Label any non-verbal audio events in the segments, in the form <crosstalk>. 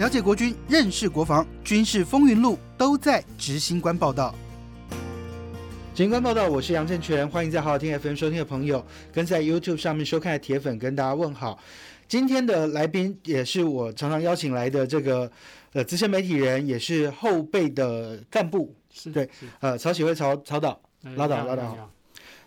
了解国军，认识国防，军事风云录都在执行官报道。执行官报道，我是杨正全，欢迎在好好听 FM 收听的朋友，跟在 YouTube 上面收看的铁粉跟大家问好。今天的来宾也是我常常邀请来的这个呃资深媒体人，也是后备的干部，是对呃曹启慧曹曹导。哎拉倒拉倒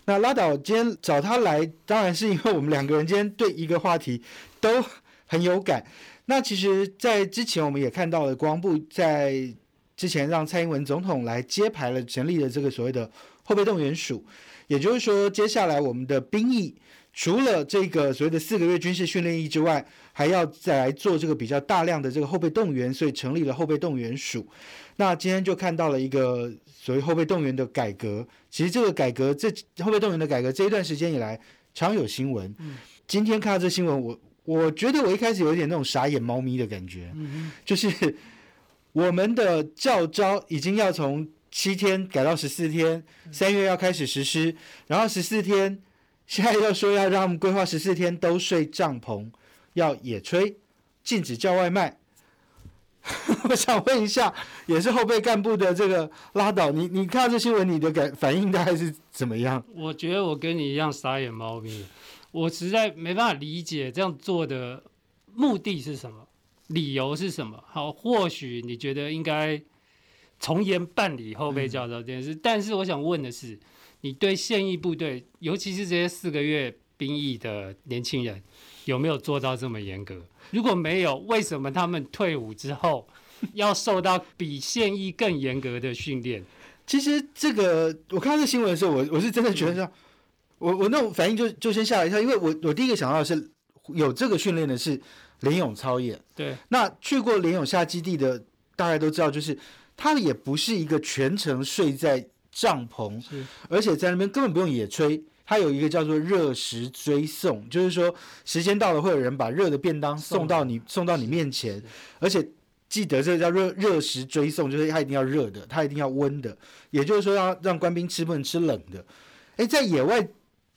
那拉倒今天找他来，当然是因为我们两个人今天对一个话题都很有感。那其实，在之前我们也看到了国防部在之前让蔡英文总统来揭牌了，成立了这个所谓的后备动员署，也就是说，接下来我们的兵役除了这个所谓的四个月军事训练役之外，还要再来做这个比较大量的这个后备动员，所以成立了后备动员署。那今天就看到了一个所谓后备动员的改革。其实这个改革，这后备动员的改革这一段时间以来常有新闻。今天看到这新闻，我我觉得我一开始有一点那种傻眼猫咪的感觉，就是我们的教招已经要从七天改到十四天，三月要开始实施，然后十四天，现在又说要让他们规划十四天都睡帐篷，要野炊，禁止叫外卖。<laughs> 我想问一下，也是后备干部的这个拉倒，你你看到这新闻，你的感反应大概是怎么样？我觉得我跟你一样傻眼猫咪，我实在没办法理解这样做的目的是什么，理由是什么。好，或许你觉得应该从严办理后备教导这件事，但是我想问的是，你对现役部队，尤其是这些四个月兵役的年轻人，有没有做到这么严格？如果没有，为什么他们退伍之后 <laughs> 要受到比现役更严格的训练？其实这个我看到这新闻的时候，我我是真的觉得说，我我那种反应就就先吓了一跳，因为我我第一个想到的是有这个训练的是林永超演，对，那去过林永下基地的大概都知道，就是他也不是一个全程睡在帐篷，是而且在那边根本不用野炊。他有一个叫做热食追送，就是说时间到了，会有人把热的便当送到你送到你面前，而且记得这个叫热热食追送，就是它一定要热的，它一定要温的，也就是说要让官兵吃不能吃冷的。哎，在野外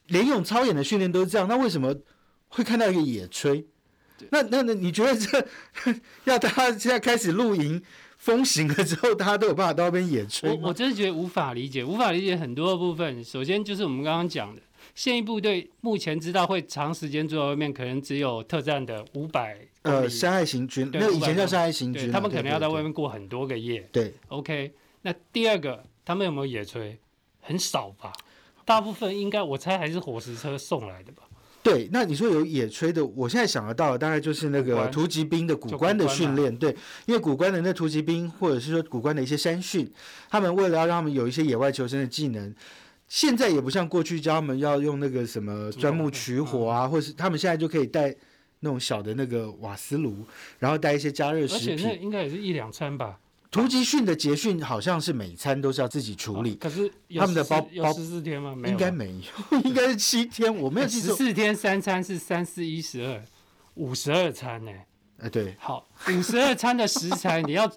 联勇超演的训练都是这样，那为什么会看到一个野炊？那那那你觉得这 <laughs> 要大家现在开始露营风行了之后，大家都有办法到那边野炊我我？真的觉得无法理解，无法理解很多的部分。首先就是我们刚刚讲的，现役部队目前知道会长时间坐在外面，可能只有特战的五百呃，山海行军，对那以前叫山海行军他们可能要在外面。面过很多个夜。对，OK，那第二个，他们有没有野炊？很少吧，大部分应该我猜还是伙食车送来的吧。对，那你说有野炊的，我现在想得到的大概就是那个突击兵的古就关的训练，对，因为古关的那突击兵或者是说古关的一些山训，他们为了要让他们有一些野外求生的技能，现在也不像过去教他们要用那个什么钻木取火嗯啊，或是他们现在就可以带那种小的那个瓦斯炉，然后带一些加热食品。且那应该也是一两餐吧。突击训的捷训好像是每餐都是要自己处理，可是他们的包包有十四天吗？没有吧，应该没有，<laughs> 应该是七天，我没有记错。<laughs> 十四天三餐是三四一十二，五十二餐呢、哎，对，好，五十二餐的食材你要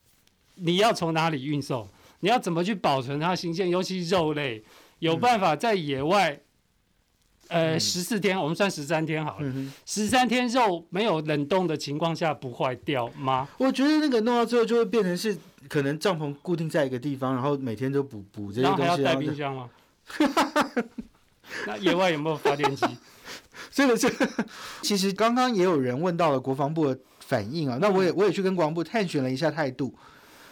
<laughs> 你要从哪里运送？你要怎么去保存它新鲜？尤其肉类，有办法在野外，呃，十四天，我们算十三天好了。十三天肉没有冷冻的情况下不坏掉吗？我觉得那个弄到最后就会变成是，可能帐篷固定在一个地方，然后每天都补补这些东西，然后还要带冰箱吗？<laughs> 那野外有没有发电机？这个这个，其实刚刚也有人问到了国防部的反应啊，那我也我也去跟国防部探寻了一下态度，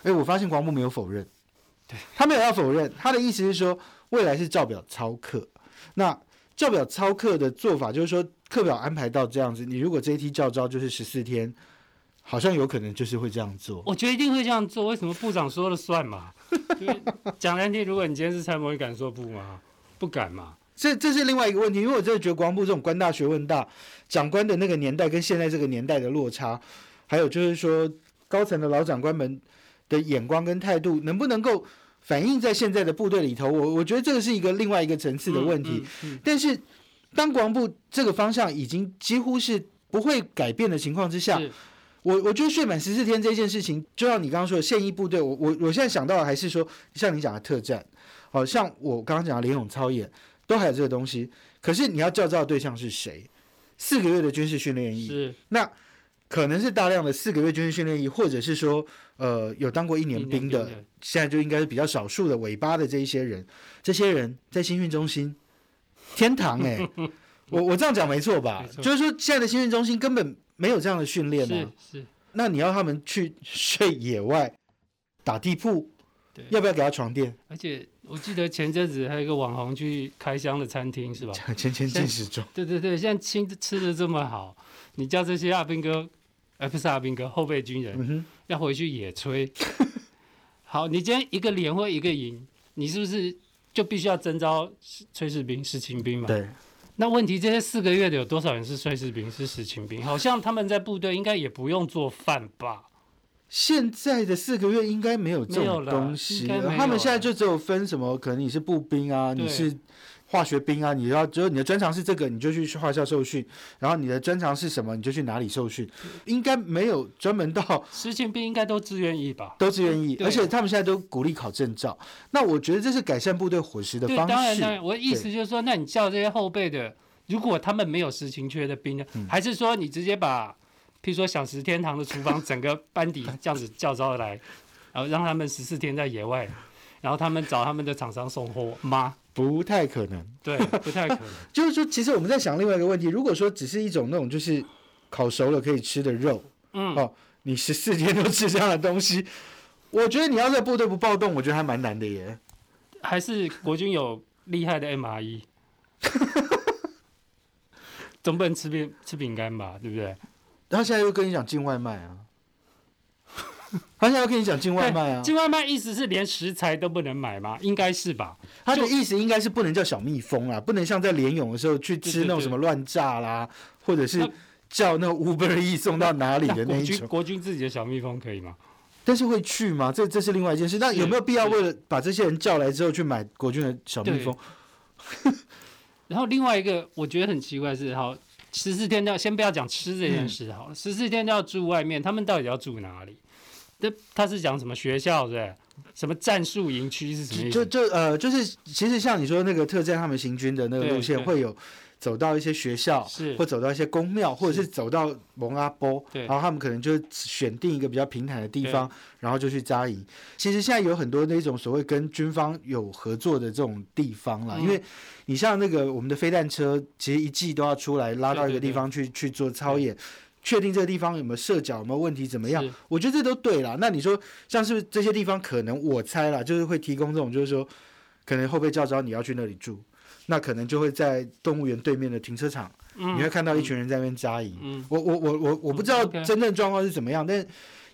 哎，我发现国防部没有否认，对他没有要否认，他的意思是说未来是照表操课，那照表操课的做法就是说课表安排到这样子，你如果这一期教招就是十四天，好像有可能就是会这样做。我觉得一定会这样做。为什么部长说了算嘛？就是讲难听，如果你今天是参谋，你敢说不吗？不敢嘛。这这是另外一个问题，因为我真的觉得国防部这种官大学问大，长官的那个年代跟现在这个年代的落差，还有就是说高层的老长官们的眼光跟态度，能不能够反映在现在的部队里头？我我觉得这个是一个另外一个层次的问题。嗯嗯但是当国防部这个方向已经几乎是不会改变的情况之下，我我觉得睡满十四天这件事情，就像你刚刚说的现役部队，我我我现在想到的还是说，像你讲的特战，好、像我刚刚讲的联勇操演，都还有这个东西。可是你要教招的对象是谁？四个月的军事训练营，是那可能是大量的四个月军事训练营，或者是说呃有当过一一年兵的，的，现在就应该是比较少数的尾巴的这一些人，这些人在新训中心，天堂哎、<laughs> 我我这样讲没错吧？错就是说现在的新训中心根本没有这样的训练是啊，是，那你要他们去睡野外打地铺，对。要不要给他床垫？而且我记得前阵子还有一个网红去开箱的餐厅是吧？前 <laughs> 前进时中，对对对，现在吃吃的这么好，你叫这些阿兵哥，呃不是阿兵哥，后备军人嗯，要回去野炊。<laughs> 好，你今天一个连或一个营，你是不是就必须要征召炊事兵、实勤兵嘛？对，那问题这些四个月的有多少人是炊事兵、是实勤兵？好像他们在部队应该也不用做饭吧？现在的四个月应该没有这种东西他们现在就只有分什么，可能你是步兵啊，你是化学兵啊，你要只有你的专长是这个，你就去化校受训，然后你的专长是什么，你就去哪里受训，应该没有专门到 <laughs> 实勤兵应该都自愿意吧？都自愿意，而且他们现在都鼓励考证照。那我觉得这是改善部队伙食的对，方当然，当式。然，我的意思就是说，那你叫这些后备的，如果他们没有实勤缺的兵呢，嗯还是说你直接把，譬如说小食天堂的厨房整个班底这样子叫招来，然后让他们十四天在野外，然后他们找他们的厂商送货吗？不太可能。对，不太可能。<laughs> 就是说，其实我们在想另外一个问题，如果说只是一种那种就是烤熟了可以吃的肉，嗯，哦，你十四天都吃这样的东西，我觉得你要在部队不暴动，我觉得还蛮难的耶。还是国军有厉害的 MRE，<laughs> 总不能吃饼吃饼干吧，对不对？然后现在又跟你讲进外卖啊，<laughs> 他现在要跟你讲进外卖啊，进外卖意思是连食材都不能买吗？应该是吧？他的意思应该是不能叫小蜜蜂啊，不能像在联勇的时候去吃那种什么乱炸啦，或者是叫那个 Uber E 送到哪里的那种。国军自己的小蜜蜂可以吗？但是会去吗？这这是另外一件事。那有没有必要为了把这些人叫来之后去买国军的小蜜蜂？然后另外一个我觉得很奇怪的是，好十四天要先不要讲吃这件事好了，十四天要住外面，他们到底要住哪里？这他是讲什么学校对？什么战术营区是什么意就思？就呃，就是其实像你说那个特战他们行军的那个路线，会有走到一些学校，是或走到一些宫庙，或者是走到蒙阿波，对然后他们可能就选定一个比较平坦的地方，然后就去扎营。其实现在有很多那种所谓跟军方有合作的这种地方啦，嗯因为你像那个我们的飞弹车，其实一季都要出来拉到一个地方去去做操演。确定这个地方有没有射角，有没有问题，怎么样？我觉得这都对啦。那你说，像是不是这些地方可能我猜啦，就是会提供这种，就是说，可能后备教招你要去那里住，那可能就会在动物园对面的停车场，嗯你会看到一群人在那边扎营。嗯，我我我我我不知道真正状况是怎么样，但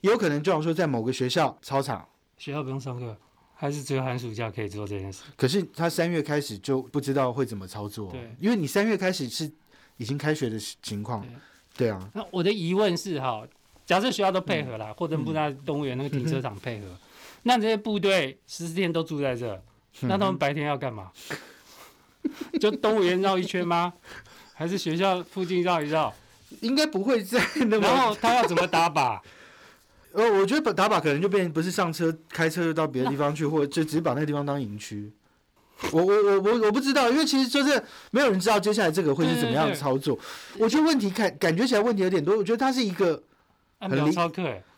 也有可能就像说在某个学校操场，学校不用上课，还是只有寒暑假可以做这件事？可是他三月开始就不知道会怎么操作对，因为你三月开始是已经开学的情况，对啊，那我的疑问是哈，假设学校都配合嗯啦，或者部在动物园那个停车场配合，那这些部队十四天都住在这，嗯那他们白天要干嘛？<laughs> 就动物园绕一圈吗？还是学校附近绕一绕？应该不会在那然么。后他要怎么打靶？<laughs> 呃，我觉得打靶可能就变成不是上车开车就到别的地方去，或者就只是把那个地方当营区。<laughs> 我我我我我不知道，因为其实就是没有人知道接下来这个会是怎么样的操作。我觉得问题感感觉起来问题有点多，我觉得它是一个很理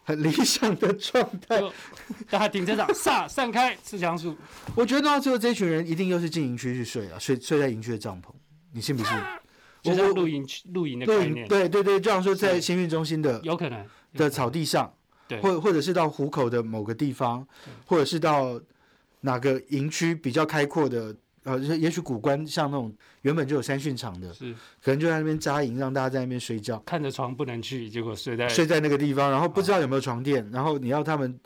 很理想的状态。大家停车场撒散开刺枪术，我觉得到最后这群人一定又是进营区去睡了，睡睡在营区的帐篷，你信不信？就我我像露营区露营的概对念，对对对，就像说在是新运中心的有可能。的草地上，对。或或者是到湖口的某个地方，或者是到哪个营区比较开阔的，呃，也许古关像那种原本就有山训场的，是。可能就在那边扎营，让大家在那边睡觉，看着床不能去，结果睡在睡在那个地方，然后不知道有没有床垫，然后你要他们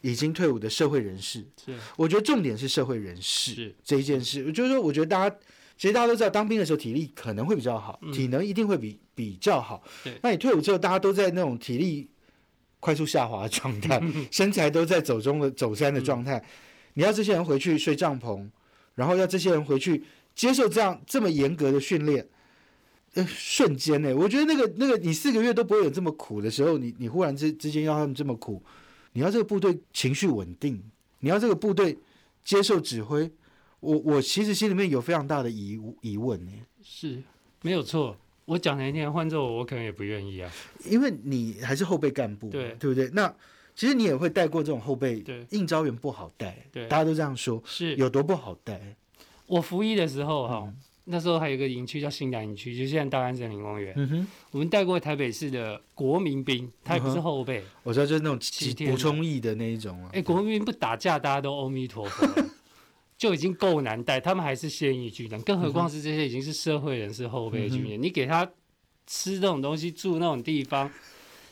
已经退伍的社会人士，是。我觉得重点是社会人士是。这一件事，就是说，我觉得大家。其实大家都知道，当兵的时候体力可能会比较好，嗯。体能一定会比比较好。对。那你退伍之后，大家都在那种体力快速下滑的状态，<laughs> 身材都在走中的走山的状态。你要这些人回去睡帐篷，然后要这些人回去接受这样这么严格的训练，呃，瞬间呢，我觉得那个那个你四个月都不会有这么苦的时候，你你忽然之之间要他们这么苦，你要这个部队情绪稳定，你要这个部队接受指挥，我我其实心里面有非常大的疑疑问呢。是没有错，我讲难听，换做我，我可能也不愿意啊。因为你还是后备干部，对对不对？那其实你也会带过这种后备，对。应招员不好带，对。大家都这样说，是。有多不好带？我服役的时候哈、嗯。那时候还有一个营区叫新南营区，就现在大安森林公园。嗯哼，我们带过台北市的国民兵，他也不是后备。我知道就是那种补充役的那一种啊。哎、，国民兵不打架，大家都阿弥陀佛，<laughs> 就已经够难带，他们还是现役军人，更何况是这些已经是社会人士后辈军人，你给他吃这种东西，住那种地方。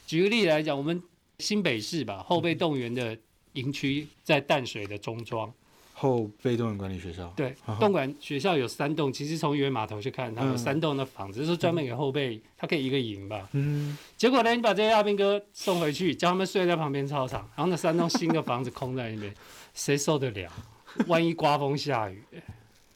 举个例来讲，我们新北市吧，后备动员的营区在淡水的中庄，后备动员管理学校，对啊哈，东莞学校有三栋，其实从渔人码头去看，它有嗯。三栋的房子，是专门给后备，它可以一个营吧。嗯，结果呢，你把这些阿兵哥送回去，叫他们睡在旁边操场，然后那三栋新的房子空在那边，谁受得了？<laughs> 万一刮风下雨，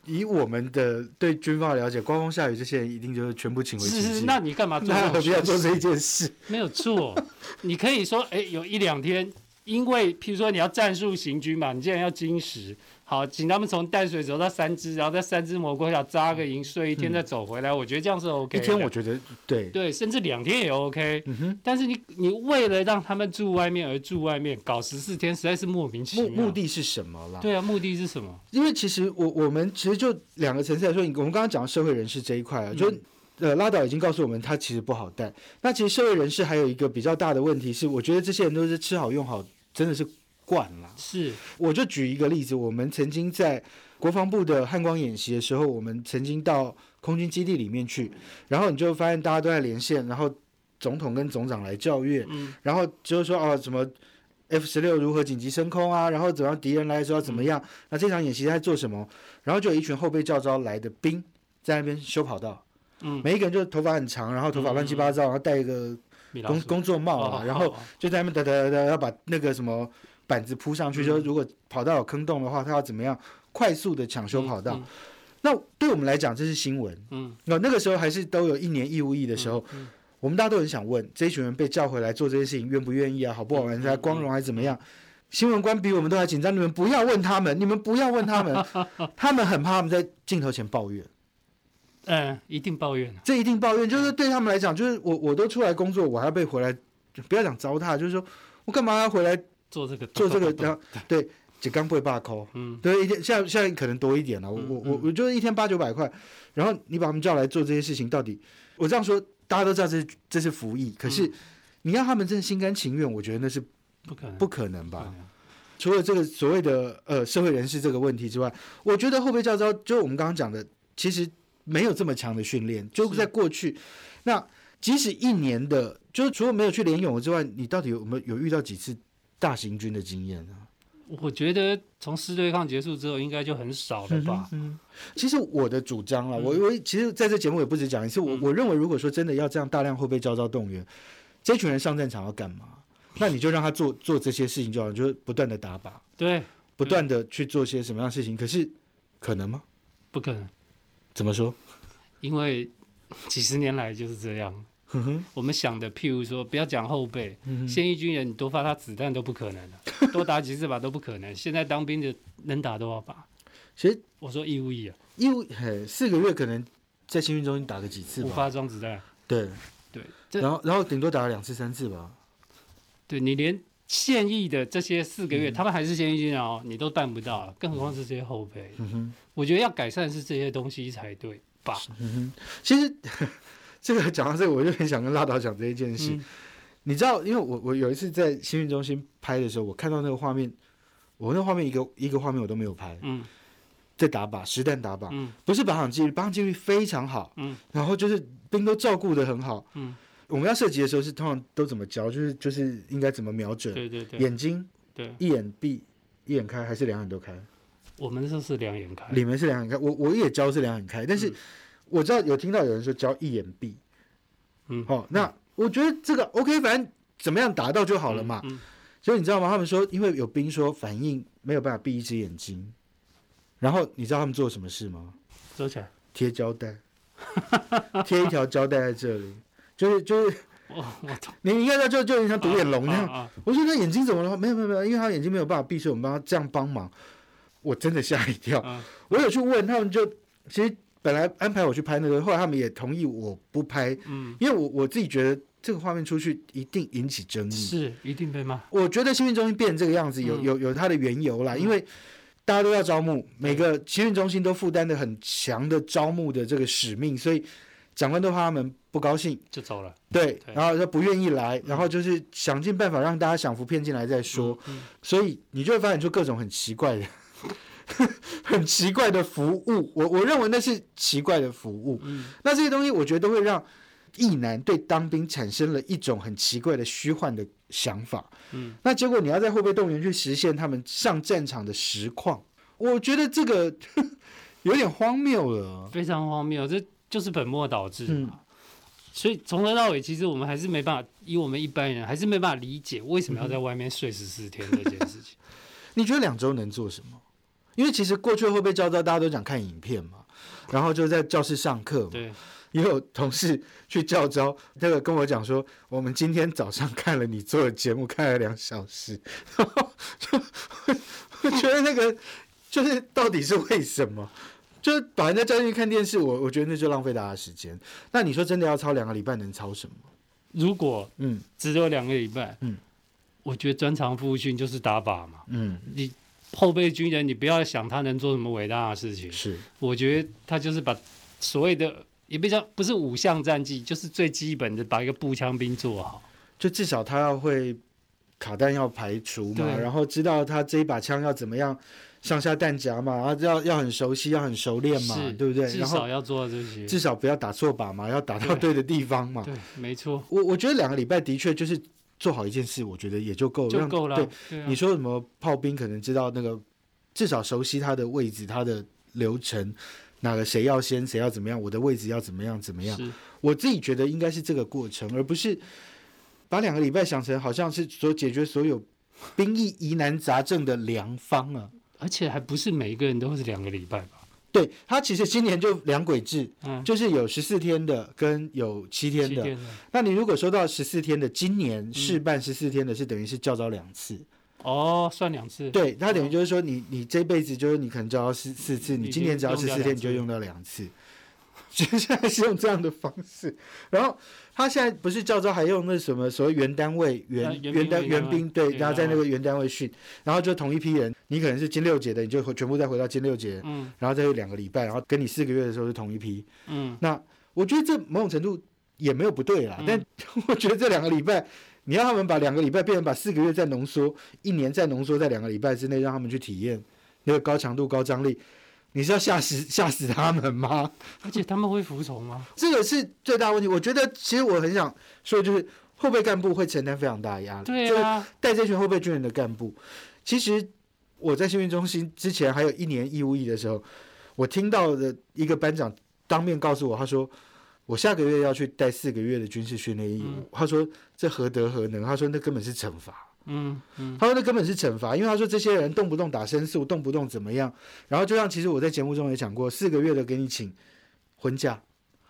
以我们的对军方的了解，刮风下雨这些人一定就是全部请回是是，那你干嘛做 <laughs> 那何必要做这一件事？没有错，你可以说，哎，有一两天，因为譬如说你要战术行军嘛，你既然要金石，好，请他们从淡水走到三只，然后在三只蘑菇下扎个营，睡一天再走回来，我觉得这样是 OK 一。天我觉得对，对，甚至两天也 OK。嗯哼，但是你你为了让他们住外面而住外面，搞十四天，实在是莫名其妙。目目的是什么啦？对啊，目的是什么？因为其实我我们其实就两个层次来说，你我们刚刚讲到社会人士这一块啊，就呃拉倒已经告诉我们，他其实不好带。那其实社会人士还有一个比较大的问题是，我觉得这些人都是吃好用好，真的是惯了。是。我就举一个例子，我们曾经在国防部的汉光演习的时候，我们曾经到空军基地里面去，然后你就发现大家都在连线，然后总统跟总长来教阅，嗯。然后就是说哦什么 F 十六如何紧急升空啊，然后怎样敌人来的时候怎么样，那这场演习在做什么？然后就有一群后备教招来的兵在那边修跑道，嗯，每一个人就头发很长，然后头发乱七八糟，然后戴一个工工作帽啊，哦然后哦就在那边哒哒哒哒要把那个什么板子铺上去，嗯就如果跑道有坑洞的话，他要怎么样快速的抢修跑道？嗯那对我们来讲，这是新闻。嗯，那那个时候还是都有一年义务役的时候，嗯我们大家都很想问，这一群人被叫回来做这些事情，愿不愿意啊？好不好玩？嗯他光荣还是怎么样？新闻官比我们都还紧张，你们不要问他们，你们不要问他们，<laughs> 他们很怕他们在镜头前抱怨，嗯，一定抱怨啊这一定抱怨，就是对他们来讲，就是我我都出来工作，我还要被回来，不要讲糟蹋，就是说我干嘛要回来做这个做这个？然后对，几刚不会罢扣，嗯。对，一天现在现在可能多一点了，我嗯我我我就是一天八九百块，然后你把他们叫来做这些事情，到底我这样说，大家都知道这是这是服役，可是你让他们真的心甘情愿，我觉得那是不可能。不可能吧？除了这个所谓的呃社会人士这个问题之外，我觉得后备教招就我们刚刚讲的，其实没有这么强的训练，就在过去，那即使一年的，就是除了没有去联泳之外，你到底有没有有遇到几次大行军的经验呢？我觉得从师对抗结束之后，应该就很少了吧？嗯，其实我的主张啊，嗯我我其实在这节目也不止讲一次，我嗯我认为如果说真的要这样大量后备教招动员，这群人上战场要干嘛？<laughs> 那你就让他做做这些事情就好，就是不断的打靶，对，不断的去做些什么样的事情。可是可能吗？不可能，怎么说？因为几十年来就是这样。<laughs> 我们想的，譬如说，不要讲后备，嗯现役军人你多发他子弹都不可能的，<laughs> 多打几次靶都不可能。现在当兵的能打多少靶？其实我说义务役啊，义务嘿四个月可能在新训中心打个几次吧，五发装子弹，对，对，这然后然后顶多打了两次三次吧。对你连现役的这些四个月，嗯他们还是现役军人哦，你都办不到了，更何况是这些后备。嗯哼。我觉得要改善是这些东西才对吧？其实这个讲到这个，我就很想跟拉导讲这一件事。嗯。你知道，因为我我有一次在新运中心拍的时候，我看到那个画面，我那画面一个一个画面我都没有拍，嗯。在打靶，实弹打靶，嗯。不是靶场纪律，靶场纪律非常好，嗯。然后就是兵都照顾的很好。嗯，我们要射击的时候是通常都怎么教，就是就是应该怎么瞄准，对对对。眼睛对，一眼闭，一眼开还是两眼都开？我们这是两眼开，里面是两眼开，我我也教是两眼开，但是嗯我知道有听到有人说交一眼闭，嗯，哦，那我觉得这个 OK，反正怎么样达到就好了嘛。嗯，所以你知道吗？他们说，因为有兵说反应没有办法闭一只眼睛，然后你知道他们做什么事吗？收起来。贴胶带，<laughs> 贴一条胶带在这里，就是就是我你你看到就就有点像独眼龙那样。啊啊我说那眼睛怎么了？没有没有没有，因为他眼睛没有办法闭，所以我们帮他这样帮忙。我真的吓一跳。啊我有去问他们就，其实本来安排我去拍那个，后来他们也同意我不拍，嗯，因为我我自己觉得这个画面出去一定引起争议。是一定被骂。我觉得新运中心变这个样子有嗯有有它的缘由啦，因为大家都要招募，每个新运中心都负担的很强的招募的这个使命，所以长官都怕他们不高兴，就走了。对，对然后他不愿意来，然后就是想尽办法让大家享福骗进来再说，嗯，所以你就会发现出各种很奇怪的。<laughs> 很奇怪的服务，我我认为那是奇怪的服务。嗯那这些东西，我觉得都会让役男对当兵产生了一种很奇怪的虚幻的想法。嗯，那结果你要在后备动员去实现他们上战场的实况，我觉得这个 <laughs> 有点荒谬了。非常荒谬，这就是本末倒置。所以从头到尾，其实我们还是没办法，以我们一般人还是没办法理解为什么要在外面睡十四天这件事情。<laughs> 你觉得两周能做什么？因为其实过去的后备教招，大家都讲看影片嘛，然后就在教室上课嘛。对，也有同事去教招，那个跟我讲说，我们今天早上看了你做的节目，看了两小时，然 <laughs> 后就我觉得那个就是到底是为什么？就是把人家叫进去看电视，我我觉得那就浪费大家时间。那你说真的要操两个礼拜，能操什么？如果嗯只有两个礼拜，嗯，我觉得专长复训就是打靶嘛。嗯，你后备军人，你不要想他能做什么伟大的事情，是我觉得他就是把所谓的也不叫不是五项战绩，就是最基本的把一个步枪兵做好。就至少他要会卡弹要排除嘛，然后知道他这一把枪要怎么样上下弹夹嘛，然后要要很熟悉，要很熟练嘛，对不对？至少要做到这些。至少不要打错靶嘛，要打到对对的地方嘛。对，没错，我我觉得两个礼拜的确就是做好一件事，我觉得也就够了。就够了。对，你说什么炮兵可能知道那个，至少熟悉他的位置、他的流程，哪个谁要先，谁要怎么样，我的位置要怎么样怎么样。我自己觉得应该是这个过程，而不是把两个礼拜想成好像是所解决所有兵役疑难杂症的良方啊。而且还不是每一个人都是两个礼拜吧？对它其实今年就两轨制，嗯，就是有十四天的跟有七天的。天的。那你如果收到十四天的，今年试办十四天的是等于是叫招两次，哦，算两次。对，它等于就是说你你这辈子就是你可能交到四四次，你今年只要十四天你就用到两次，<laughs> 就现在是用这样的方式。<laughs> 然后他现在不是教招还用那什么所谓原单位原呃原单原兵对，然后在那个原单位训，然后就同一批人，你可能是金六节的，你就会全部再回到金六节，嗯。然后再有两个礼拜，然后跟你四个月的时候是同一批，嗯，那我觉得这某种程度也没有不对啦，嗯。但我觉得这两个礼拜，你让他们把两个礼拜变成把四个月再浓缩，一年再浓缩在两个礼拜之内，让他们去体验那个高强度、高张力，你是要吓死吓死他们吗？而且他们会服从吗？<laughs> 这个是最大问题。我觉得其实我很想说，就是后备干部会承担非常大的压力。就是对啊，带这群后备军人的干部，其实我在训练中心之前还有一年义务役的时候，我听到的一个班长当面告诉我，他说我下个月要去带四个月的军事训练义务，嗯他说这何德何能？他说那根本是惩罚。嗯嗯，他说那根本是惩罚，因为他说这些人动不动打申诉，动不动怎么样，然后就像其实我在节目中也讲过，四个月的给你请婚假，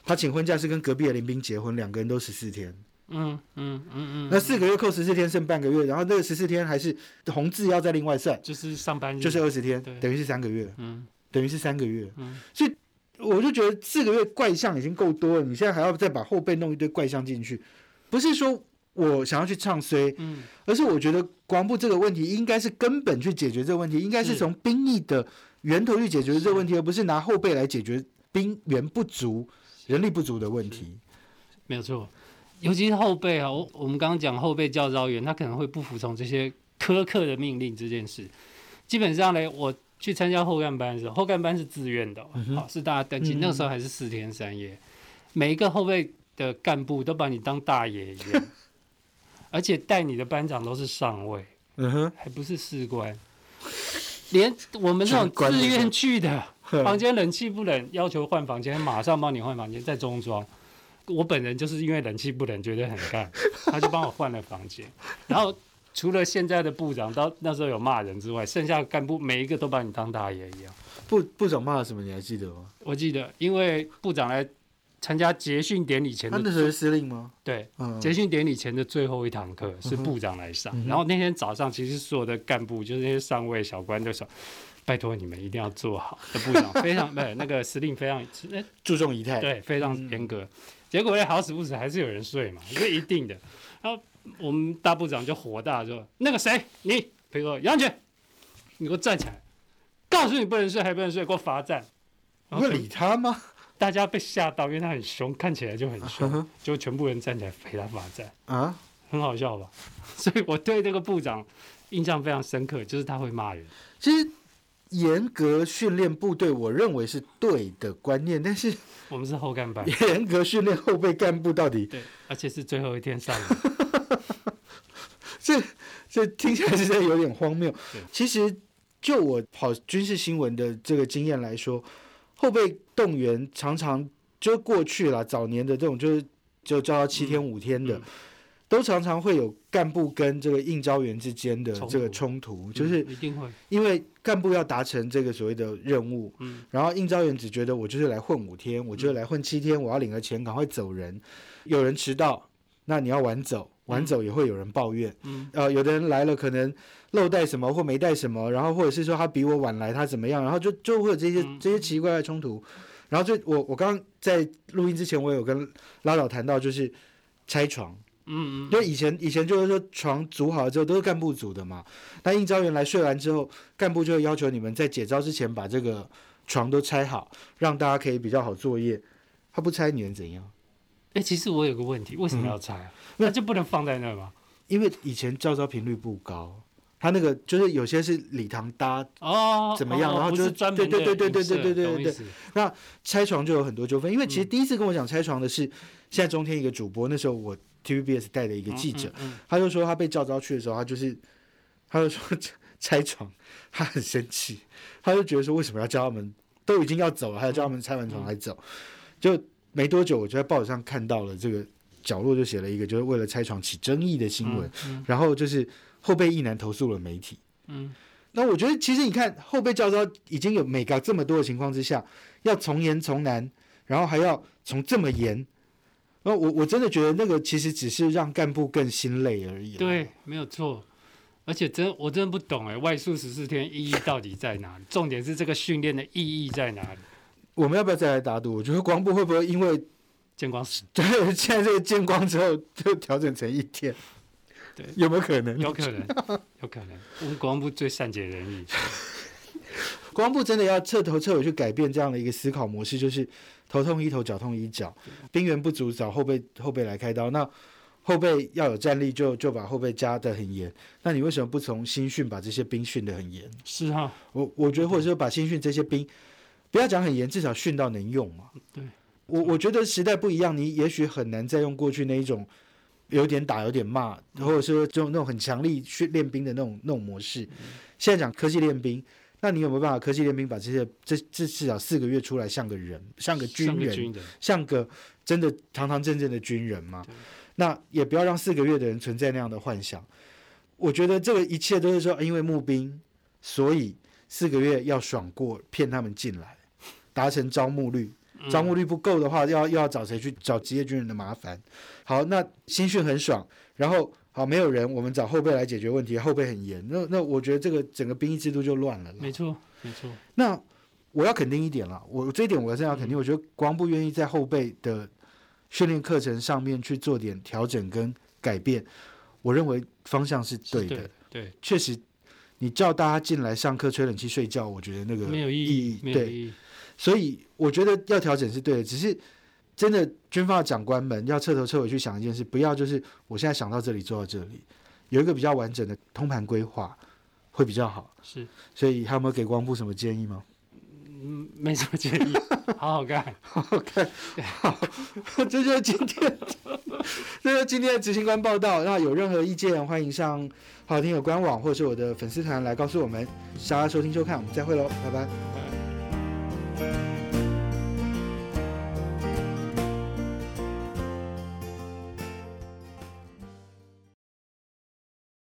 他请婚假是跟隔壁的林斌结婚，两个人都十四天，嗯嗯嗯嗯，那四个月扣十四天剩半个月，然后那个十四天还是红字要再另外算，就是上班日。就是二十天对，等于是三个月，嗯。等于是三个月，嗯。所以我就觉得四个月怪象已经够多了，你现在还要再把后背弄一堆怪象进去，不是说我想要去唱衰，嗯。而是我觉得国防部这个问题应该是根本去解决这个问题，应该是是。从兵役的源头去解决这个问题，而不是拿后备来解决兵源不足、人力不足的问题。没有错，尤其是后备啊，我我们刚刚讲后备教招员，他可能会不服从这些苛刻的命令这件事。基本上呢，我去参加后干班的时候，后干班是自愿的哦，嗯哼。好、是大家登记，嗯那个时候还是四天三夜，每一个后备的干部都把你当大爷一样，而且带你的班长都是上尉，嗯哼，还不是士官。连我们这种自愿去的，<laughs> 房间冷气不冷，要求换房间，马上帮你换房间，在中装。我本人就是因为冷气不冷，觉得很干，他就帮我换了房间。然后除了现在的部长到那时候有骂人之外，剩下干部每一个都把你当大爷一样。部部长骂了什么？你还记得吗？我记得，因为部长来参加结训典礼前的他那时候是司令吗？对嗯，结训典礼前的最后一堂课是部长来上，嗯然后那天早上其实所有的干部就是那些上尉小官都说。拜托你们一定要做好，的部长非常 <laughs> 不是那个司令非常呃注重仪态。对非常嗯严格，结果呢好死不死还是有人睡嘛，这是一定的。然后我们大部长就火大说：“那个谁，你比如说杨全，你给我站起来，告诉你不能睡还不能睡，给我罚站。”然后你会理他吗？大家被吓到，因为他很凶，看起来就很凶，就全部人站起来陪他罚站，啊，很好笑吧？<laughs> 所以我对这个部长印象非常深刻，就是他会骂人。其实严格训练部队，我认为是对的观念，但是我们是后干班，严格训练后备干部到底对，而且是最后一天上的。<laughs> 这这听起来是在有点荒谬。其实就我跑军事新闻的这个经验来说，后备动员常常就过去了，早年的这种就是就叫到七天五天的，嗯都常常会有干部跟这个应招员之间的这个突冲突，就是嗯一定会，因为干部要达成这个所谓的任务，嗯，然后应招员只觉得我就是来混五天，我就是来混七天，我要领了钱赶快走人。有人迟到，那你要晚走，晚走也会有人抱怨。嗯，呃，有的人来了可能漏带什么或没带什么，然后或者是说他比我晚来，他怎么样，然后就就会有这些嗯这些奇怪的冲突。然后就我我刚刚在录音之前，我有跟拉导谈到，就是拆床。嗯嗯，因为以前以前就是说床组好了之后都是干部组的嘛，那应招员来睡完之后，干部就会要求你们在解招之前把这个床都拆好，让大家可以比较好作业。他不拆你能怎样？哎、其实我有个问题，为什么要拆啊？那就不能放在那吗？因为以前照招频率不高，他那个就是有些是礼堂搭哦，怎么样哦然后就是专门对对对对对对对对对懂意思拆床就有很多纠纷。因为其实嗯第一次跟我讲拆床的是现在中天一个主播，那时候我 TVBS 带的一个记者，他就说他被叫招去的时候，他就是他就说 <laughs> 拆床，他很生气，他就觉得说为什么要叫他们都已经要走了，还要叫他们拆完床还走？就没多久，我就在报纸上看到了这个角落就写了一个，就是为了拆床起争议的新闻，嗯然后就是后备一男投诉了媒体。嗯那我觉得其实你看后备教招已经有美感这么多的情况之下，要从严从难，然后还要从这么严。那我我真的觉得那个其实只是让干部更心累而已。对，，没有错。而且真我真的不懂哎，外宿十四天意义到底在哪里？重点是这个训练的意义在哪里？我们要不要再来打赌？我觉得光部会不会因为见光死，对现在这个见光之后就调整成一天？对有没有可能？有可能，<laughs> 有可能。我们国防部最善解人意，国防部真的要彻头彻尾去改变这样的一个思考模式，就是头痛医头，脚痛医脚，兵源不足找后备后备来开刀。那后备要有战力就，就把后备加得很严。那你为什么不从新训把这些兵训得很严？是哈，我我觉得，或者说把新训这些兵，不要讲很严，至少训到能用嘛。对，我我觉得时代不一样，你也许很难再用过去那一种有点打有点骂，或者说这种那种很强力训练兵的那种那种模式。现在讲科技练兵，那你有没有办法科技练兵把这些这这至少四个月出来像个人，像个军人，像个，像个真的堂堂正正的军人嘛？那也不要让四个月的人存在那样的幻想。我觉得这个一切都是说，因为募兵，所以四个月要爽过，骗他们进来，达成招募率。嗯招募率不够的话，要又要找谁去找职业军人的麻烦。好，那新训很爽，然后好没有人，我们找后备来解决问题，后备很严。那那我觉得这个整个兵役制度就乱了。没错，没错，那我要肯定一点了，我这一点我真的要肯定，我觉得国防部愿意在后备的训练课程上面去做点调整跟改变，我认为方向是对的。是对，确实，你叫大家进来上课吹冷气睡觉，我觉得那个没有意义义，没有对，意义。所以我觉得要调整是对的，只是真的军方的长官们要彻头彻尾去想一件事，不要就是我现在想到这里做到这里，有一个比较完整的通盘规划会比较好。是，所以还有没有给光部什么建议吗？嗯，没什么建议，好好干。<laughs> 好好干这就是今天，这就是今天的执行官报道。那有任何意见，欢迎上好听的官网或者是我的粉丝团来告诉我们。大家收听收看，我们再会喽，拜拜。拜